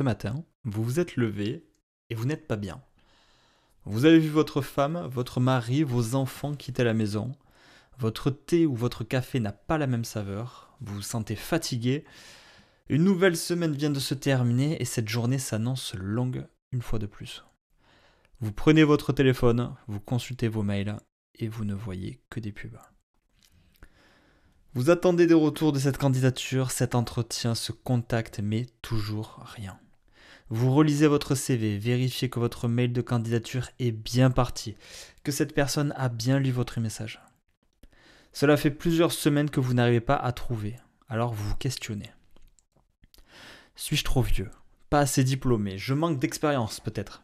Ce matin, vous vous êtes levé et vous n'êtes pas bien. Vous avez vu votre femme, votre mari, vos enfants quitter la maison. Votre thé ou votre café n'a pas la même saveur. Vous vous sentez fatigué. Une nouvelle semaine vient de se terminer et cette journée s'annonce longue une fois de plus. Vous prenez votre téléphone, vous consultez vos mails et vous ne voyez que des pubs. Vous attendez des retours de cette candidature, cet entretien, ce contact, mais toujours rien. Vous relisez votre CV, vérifiez que votre mail de candidature est bien parti, que cette personne a bien lu votre message. Cela fait plusieurs semaines que vous n'arrivez pas à trouver, alors vous vous questionnez. Suis-je trop vieux? Pas assez diplômé, je manque d'expérience peut-être.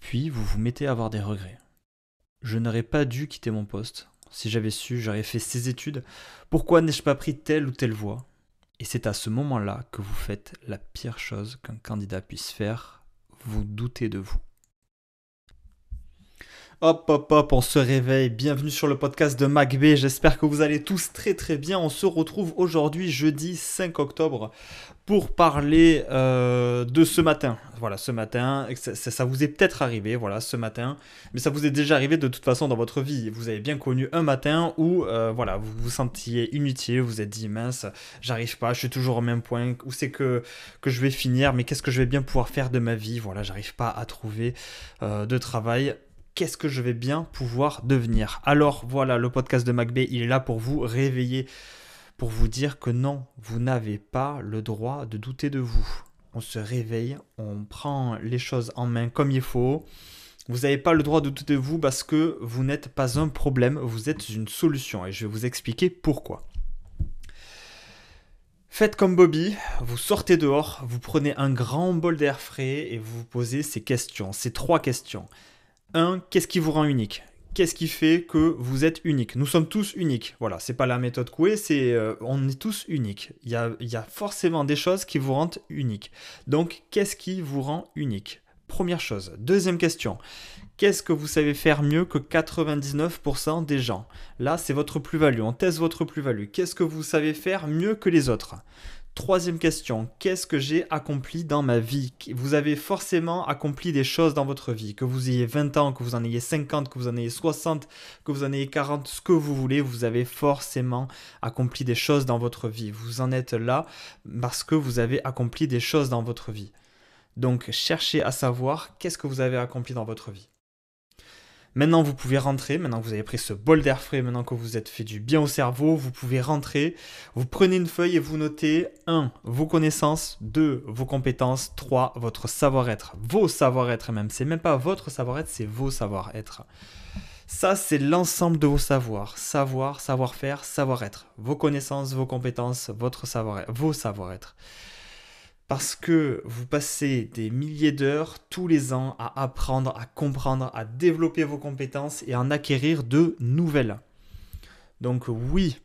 Puis vous vous mettez à avoir des regrets. Je n'aurais pas dû quitter mon poste. Si j'avais su, j'aurais fait ces études. Pourquoi n'ai-je pas pris telle ou telle voie? Et c'est à ce moment-là que vous faites la pire chose qu'un candidat puisse faire, vous doutez de vous. Hop, hop, hop, on se réveille. Bienvenue sur le podcast de MacB. J'espère que vous allez tous très très bien. On se retrouve aujourd'hui, jeudi 5 octobre, pour parler euh, de ce matin. Voilà, ce matin, ça, vous est peut-être arrivé, voilà, ce matin, mais ça vous est déjà arrivé de toute façon dans votre vie. Vous avez bien connu un matin où, euh, voilà, vous vous sentiez inutile, vous êtes dit mince, j'arrive pas, je suis toujours au même point. Où c'est que que je vais finir Mais qu'est-ce que je vais bien pouvoir faire de ma vie? Voilà, j'arrive pas à trouver euh, de travail qu'est-ce que je vais bien pouvoir devenir Alors voilà, le podcast de MacBay, il est là pour vous réveiller pour vous dire que non, vous n'avez pas le droit de douter de vous. On se réveille, on prend les choses en main comme il faut. Vous n'avez pas le droit de douter de vous parce que vous n'êtes pas un problème, vous êtes une solution. Et je vais vous expliquer pourquoi. Faites comme Bobby, vous sortez dehors, vous prenez un grand bol d'air frais et vous vous posez ces questions, ces trois questions. 1. Qu'est-ce qui vous rend unique? Qu'est-ce qui fait que vous êtes unique? Nous sommes tous uniques. Voilà, c'est pas la méthode Coué, c'est euh, on est tous uniques. Il y, a, y a forcément des choses qui vous rendent unique. Donc, qu'est-ce qui vous rend unique? Première chose. Deuxième question. Qu'est-ce que vous savez faire mieux que 99% des gens? Là, c'est votre plus-value. On teste votre plus-value. Qu'est-ce que vous savez faire mieux que les autres? Troisième question, qu'est-ce que j'ai accompli dans ma vie? Vous avez forcément accompli des choses dans votre vie, que vous ayez 20 ans, que vous en ayez 50, que vous en ayez 60, que vous en ayez 40, ce que vous voulez, vous avez forcément accompli des choses dans votre vie. Vous en êtes là parce que vous avez accompli des choses dans votre vie. Donc cherchez à savoir qu'est-ce que vous avez accompli dans votre vie. Maintenant, vous pouvez rentrer, maintenant que vous avez pris ce bol d'air frais, maintenant que vous êtes fait du bien au cerveau, vous pouvez rentrer. Vous prenez une feuille et vous notez 1. Vos connaissances, 2. Vos compétences, 3. Votre savoir-être. Vos savoir-être même. C'est même pas votre savoir-être, c'est vos savoir-être. Ça, c'est l'ensemble de vos savoirs. Savoir, savoir-faire, savoir-être. Vos connaissances, vos compétences, votre savoir-être, vos savoir-être parce que vous passez des milliers d'heures tous les ans à apprendre, à comprendre, à développer vos compétences et à en acquérir de nouvelles. Donc oui,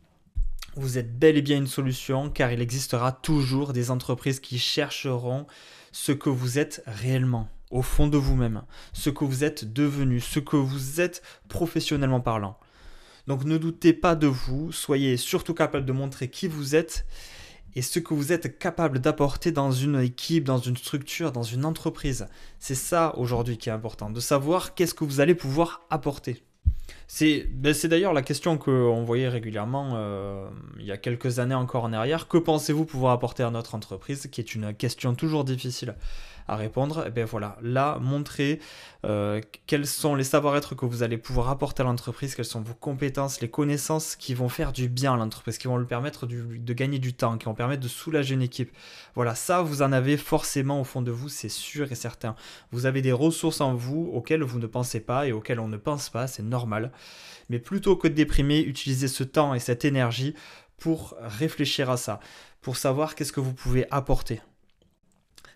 vous êtes bel et bien une solution car il existera toujours des entreprises qui chercheront ce que vous êtes réellement, au fond de vous-même, ce que vous êtes devenu, ce que vous êtes professionnellement parlant. Donc ne doutez pas de vous, soyez surtout capable de montrer qui vous êtes et ce que vous êtes capable d'apporter dans une équipe, dans une structure, dans une entreprise. C'est ça aujourd'hui qui est important, de savoir qu'est-ce que vous allez pouvoir apporter. C'est ben d'ailleurs la question qu'on voyait régulièrement euh, il y a quelques années encore en arrière. Que pensez-vous pouvoir apporter à notre entreprise Qui est une question toujours difficile? À répondre, et eh bien voilà, là, montrez euh, quels sont les savoir-être que vous allez pouvoir apporter à l'entreprise, quelles sont vos compétences, les connaissances qui vont faire du bien à l'entreprise, qui vont lui permettre de gagner du temps, qui vont permettre de soulager une équipe. Voilà, ça, vous en avez forcément au fond de vous, c'est sûr et certain. Vous avez des ressources en vous auxquelles vous ne pensez pas et auxquelles on ne pense pas, c'est normal. Mais plutôt que de déprimer, utilisez ce temps et cette énergie pour réfléchir à ça, pour savoir qu'est-ce que vous pouvez apporter.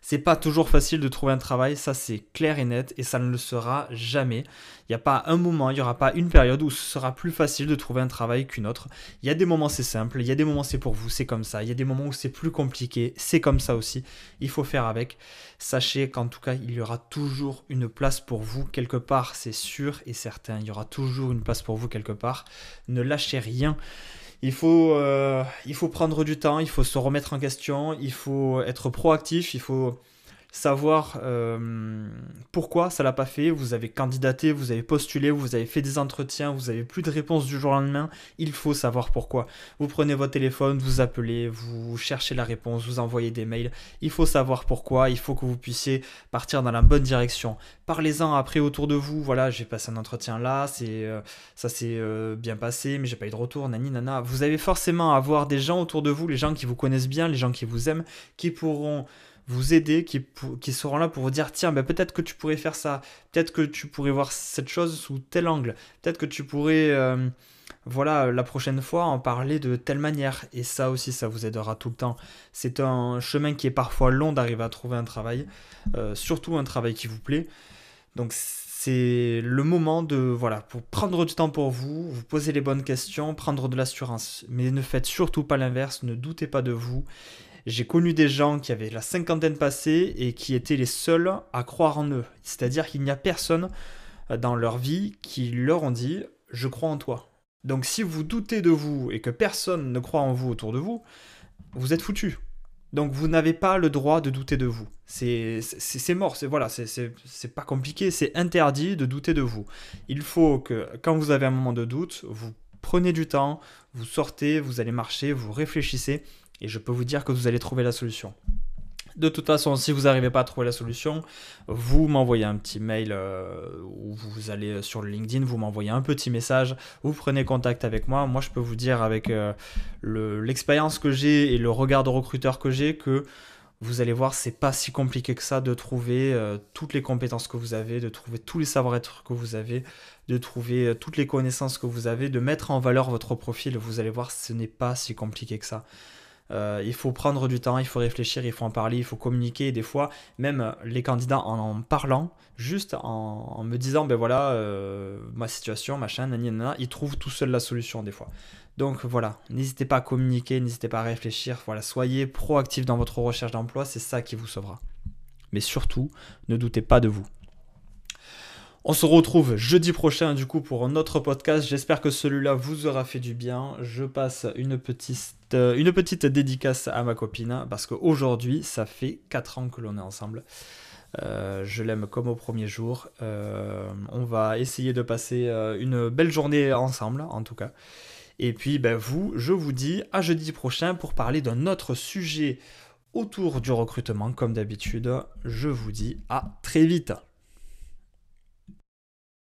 C'est pas toujours facile de trouver un travail, ça c'est clair et net, et ça ne le sera jamais. Il n'y a pas un moment, il n'y aura pas une période où ce sera plus facile de trouver un travail qu'une autre. Il y a des moments c'est simple, il y a des moments c'est pour vous, c'est comme ça. Il y a des moments où c'est plus compliqué, c'est comme ça aussi. Il faut faire avec. Sachez qu'en tout cas, il y aura toujours une place pour vous quelque part, c'est sûr et certain. Il y aura toujours une place pour vous quelque part. Ne lâchez rien. Il faut, euh, il faut prendre du temps, il faut se remettre en question, il faut être proactif, il faut savoir euh, pourquoi ça l'a pas fait. Vous avez candidaté, vous avez postulé, vous avez fait des entretiens, vous avez plus de réponse du jour au lendemain. Il faut savoir pourquoi. Vous prenez votre téléphone, vous appelez, vous cherchez la réponse, vous envoyez des mails. Il faut savoir pourquoi. Il faut que vous puissiez partir dans la bonne direction. Parlez-en après autour de vous. Voilà, j'ai passé un entretien là, c'est euh, ça s'est euh, bien passé, mais j'ai pas eu de retour. Nani nana. Vous avez forcément à avoir des gens autour de vous, les gens qui vous connaissent bien, les gens qui vous aiment, qui pourront vous aider, qui, seront là pour vous dire tiens, ben, peut-être que tu pourrais faire ça, peut-être que tu pourrais voir cette chose sous tel angle, peut-être que tu pourrais, euh, voilà, la prochaine fois en parler de telle manière. Et ça aussi, ça vous aidera tout le temps. C'est un chemin qui est parfois long d'arriver à trouver un travail, euh, surtout un travail qui vous plaît. Donc c'est le moment de voilà pour prendre du temps pour vous, vous poser les bonnes questions, prendre de l'assurance. Mais ne faites surtout pas l'inverse, ne doutez pas de vous j'ai connu des gens qui avaient la cinquantaine passée et qui étaient les seuls à croire en eux. C'est-à-dire qu'il n'y a personne euh, dans leur vie qui leur ont dit je crois en toi. Donc si vous doutez de vous et que personne ne croit en vous autour de vous, vous êtes foutu. Donc vous n'avez pas le droit de douter de vous. C'est mort, c'est voilà, c'est pas compliqué, c'est interdit de douter de vous. Il faut que quand vous avez un moment de doute, vous prenez du temps, vous sortez, vous allez marcher, vous réfléchissez et je peux vous dire que vous allez trouver la solution. De toute façon, si vous n'arrivez pas à trouver la solution, vous m'envoyez un petit mail euh, ou vous allez sur LinkedIn, vous m'envoyez un petit message, vous prenez contact avec moi. Moi, je peux vous dire avec euh, l'expérience que j'ai et le regard de recruteur que j'ai que vous allez voir, c'est pas si compliqué que ça de trouver euh, toutes les compétences que vous avez, de trouver tous les savoir-être que vous avez, de trouver toutes les connaissances que vous avez, de mettre en valeur votre profil. Vous allez voir, ce n'est pas si compliqué que ça. Euh, il faut prendre du temps, il faut réfléchir, il faut en parler, il faut communiquer. des fois, même les candidats en, parlant, juste en, me disant, ben voilà, euh, ma situation, machin, nanana, ils trouvent tout seuls la solution des fois. Donc voilà, n'hésitez pas à communiquer, n'hésitez pas à réfléchir. Voilà, soyez proactif dans votre recherche d'emploi, c'est ça qui vous sauvera. Mais surtout, ne doutez pas de vous. On se retrouve jeudi prochain du coup pour un autre podcast. J'espère que celui-là vous aura fait du bien. Je passe une petite, euh, dédicace à ma copine parce qu'aujourd'hui ça fait 4 ans que l'on est ensemble. Euh, je l'aime comme au premier jour. Euh, on va essayer de passer une belle journée ensemble en tout cas. Et puis ben, vous, je vous dis à jeudi prochain pour parler d'un autre sujet autour du recrutement comme d'habitude. Je vous dis à très vite.